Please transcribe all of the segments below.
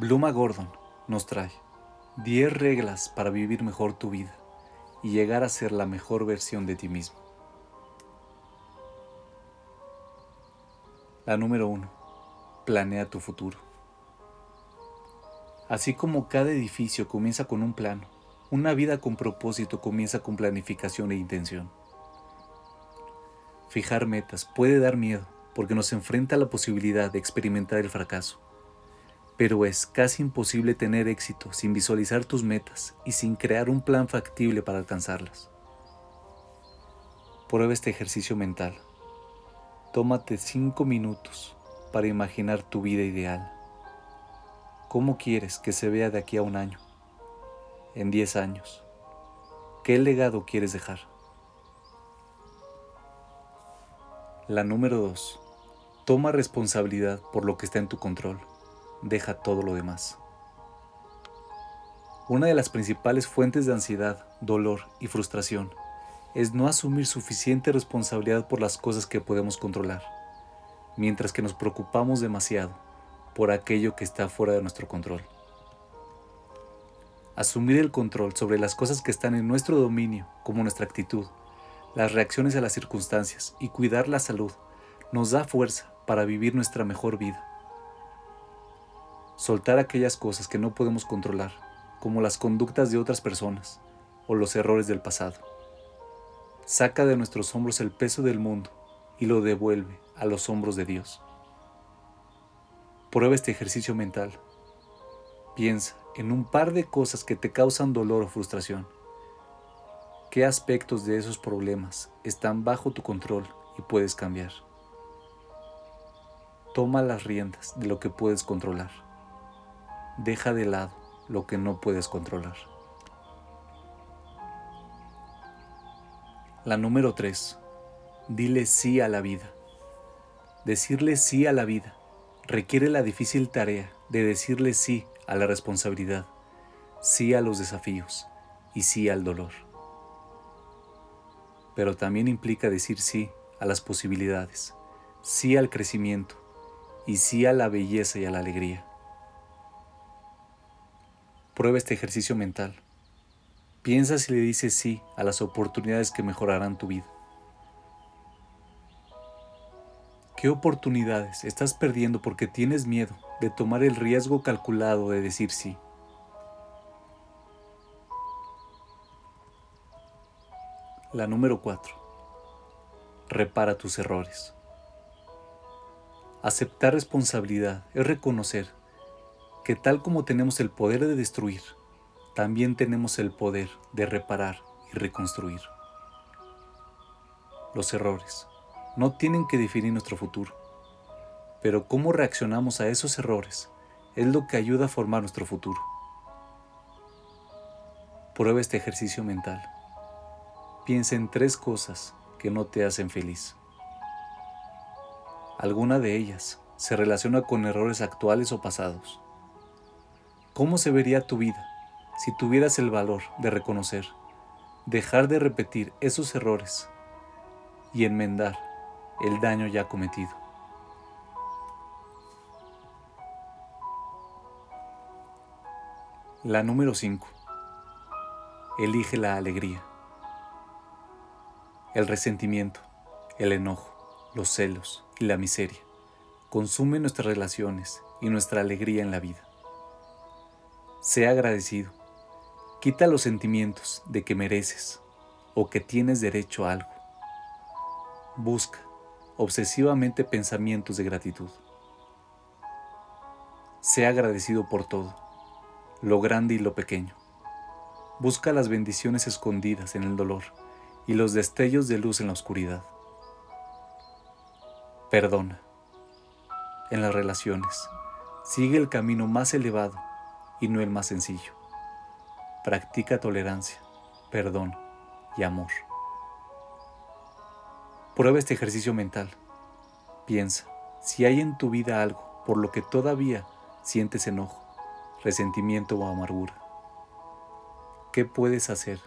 Bluma Gordon nos trae 10 reglas para vivir mejor tu vida y llegar a ser la mejor versión de ti mismo. La número 1. Planea tu futuro. Así como cada edificio comienza con un plano, una vida con propósito comienza con planificación e intención. Fijar metas puede dar miedo porque nos enfrenta a la posibilidad de experimentar el fracaso. Pero es casi imposible tener éxito sin visualizar tus metas y sin crear un plan factible para alcanzarlas. Prueba este ejercicio mental. Tómate 5 minutos para imaginar tu vida ideal. ¿Cómo quieres que se vea de aquí a un año? En 10 años. ¿Qué legado quieres dejar? La número 2. Toma responsabilidad por lo que está en tu control. Deja todo lo demás. Una de las principales fuentes de ansiedad, dolor y frustración es no asumir suficiente responsabilidad por las cosas que podemos controlar, mientras que nos preocupamos demasiado por aquello que está fuera de nuestro control. Asumir el control sobre las cosas que están en nuestro dominio, como nuestra actitud, las reacciones a las circunstancias y cuidar la salud nos da fuerza para vivir nuestra mejor vida. Soltar aquellas cosas que no podemos controlar, como las conductas de otras personas o los errores del pasado. Saca de nuestros hombros el peso del mundo y lo devuelve a los hombros de Dios. Prueba este ejercicio mental. Piensa en un par de cosas que te causan dolor o frustración qué aspectos de esos problemas están bajo tu control y puedes cambiar. Toma las riendas de lo que puedes controlar. Deja de lado lo que no puedes controlar. La número 3. Dile sí a la vida. Decirle sí a la vida requiere la difícil tarea de decirle sí a la responsabilidad, sí a los desafíos y sí al dolor pero también implica decir sí a las posibilidades, sí al crecimiento y sí a la belleza y a la alegría. Prueba este ejercicio mental. Piensa si le dices sí a las oportunidades que mejorarán tu vida. ¿Qué oportunidades estás perdiendo porque tienes miedo de tomar el riesgo calculado de decir sí? La número 4. Repara tus errores. Aceptar responsabilidad es reconocer que tal como tenemos el poder de destruir, también tenemos el poder de reparar y reconstruir. Los errores no tienen que definir nuestro futuro, pero cómo reaccionamos a esos errores es lo que ayuda a formar nuestro futuro. Prueba este ejercicio mental. Piensa en tres cosas que no te hacen feliz. Alguna de ellas se relaciona con errores actuales o pasados. ¿Cómo se vería tu vida si tuvieras el valor de reconocer, dejar de repetir esos errores y enmendar el daño ya cometido? La número 5. Elige la alegría. El resentimiento, el enojo, los celos y la miseria consumen nuestras relaciones y nuestra alegría en la vida. Sea agradecido. Quita los sentimientos de que mereces o que tienes derecho a algo. Busca obsesivamente pensamientos de gratitud. Sea agradecido por todo, lo grande y lo pequeño. Busca las bendiciones escondidas en el dolor y los destellos de luz en la oscuridad. Perdona. En las relaciones, sigue el camino más elevado y no el más sencillo. Practica tolerancia, perdón y amor. Prueba este ejercicio mental. Piensa si hay en tu vida algo por lo que todavía sientes enojo, resentimiento o amargura. ¿Qué puedes hacer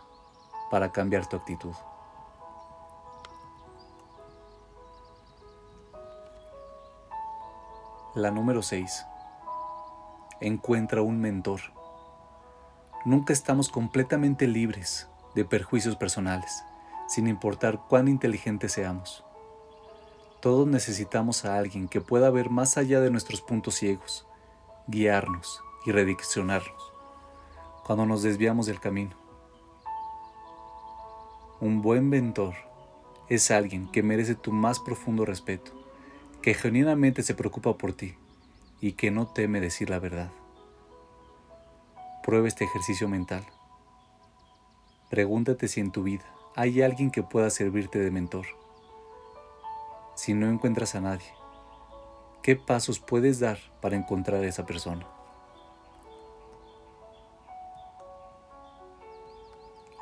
para cambiar tu actitud? La número 6. Encuentra un mentor. Nunca estamos completamente libres de perjuicios personales, sin importar cuán inteligentes seamos. Todos necesitamos a alguien que pueda ver más allá de nuestros puntos ciegos, guiarnos y redireccionarnos cuando nos desviamos del camino. Un buen mentor es alguien que merece tu más profundo respeto, que genuinamente se preocupa por ti y que no teme decir la verdad. Prueba este ejercicio mental. Pregúntate si en tu vida hay alguien que pueda servirte de mentor. Si no encuentras a nadie, ¿qué pasos puedes dar para encontrar a esa persona?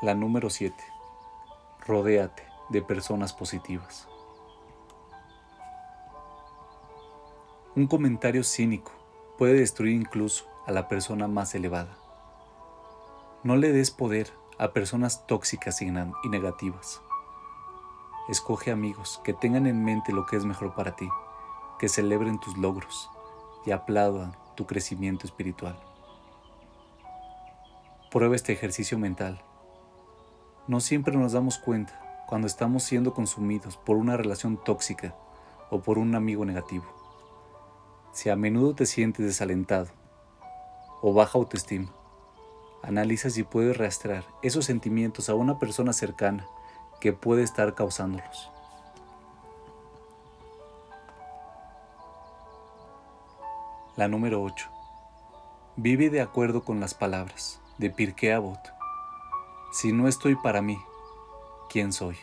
La número 7. Rodéate de personas positivas. Un comentario cínico puede destruir incluso a la persona más elevada. No le des poder a personas tóxicas y negativas. Escoge amigos que tengan en mente lo que es mejor para ti, que celebren tus logros y aplaudan tu crecimiento espiritual. Prueba este ejercicio mental. No siempre nos damos cuenta cuando estamos siendo consumidos por una relación tóxica o por un amigo negativo. Si a menudo te sientes desalentado o baja autoestima, analiza si puedes rastrear esos sentimientos a una persona cercana que puede estar causándolos. La número 8. Vive de acuerdo con las palabras de Pirkei Avot. Si no estoy para mí, ¿quién soy?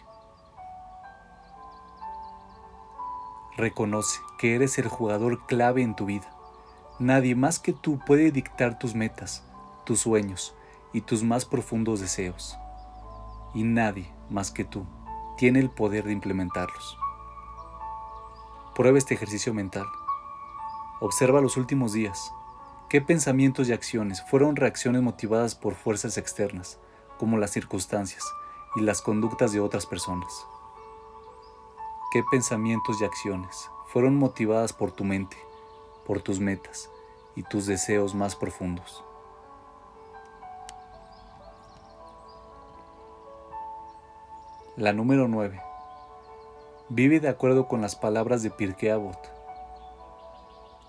Reconoce que eres el jugador clave en tu vida. Nadie más que tú puede dictar tus metas, tus sueños y tus más profundos deseos. Y nadie más que tú tiene el poder de implementarlos. Prueba este ejercicio mental. Observa los últimos días. ¿Qué pensamientos y acciones fueron reacciones motivadas por fuerzas externas, como las circunstancias y las conductas de otras personas? Qué pensamientos y acciones fueron motivadas por tu mente, por tus metas y tus deseos más profundos. La número 9. Vive de acuerdo con las palabras de Pirkei Avot.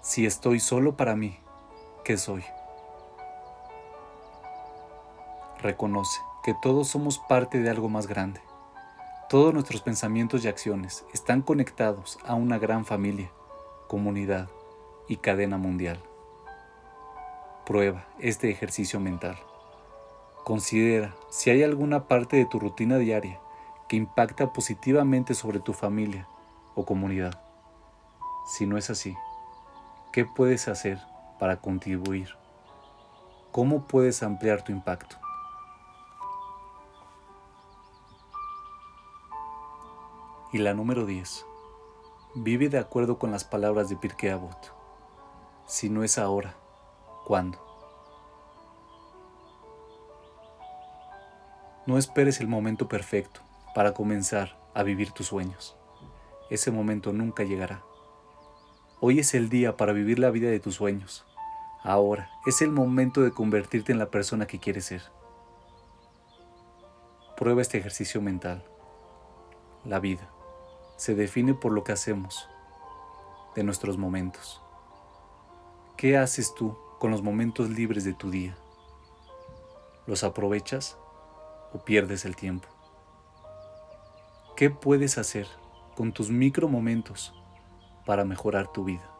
Si estoy solo para mí, ¿qué soy? Reconoce que todos somos parte de algo más grande todos nuestros pensamientos y acciones están conectados a una gran familia, comunidad y cadena mundial. Prueba este ejercicio mental. Considera si hay alguna parte de tu rutina diaria que impacta positivamente sobre tu familia o comunidad. Si no es así, ¿qué puedes hacer para contribuir? ¿Cómo puedes ampliar tu impacto? Y la número 10. Vive de acuerdo con las palabras de Pirkei Avot. Si no es ahora, ¿cuándo? No esperes el momento perfecto para comenzar a vivir tus sueños. Ese momento nunca llegará. Hoy es el día para vivir la vida de tus sueños. Ahora es el momento de convertirte en la persona que quieres ser. Prueba este ejercicio mental. La vida se define por lo que hacemos de nuestros momentos. ¿Qué haces tú con los momentos libres de tu día? ¿Los aprovechas o pierdes el tiempo? ¿Qué puedes hacer con tus micro momentos para mejorar tu vida?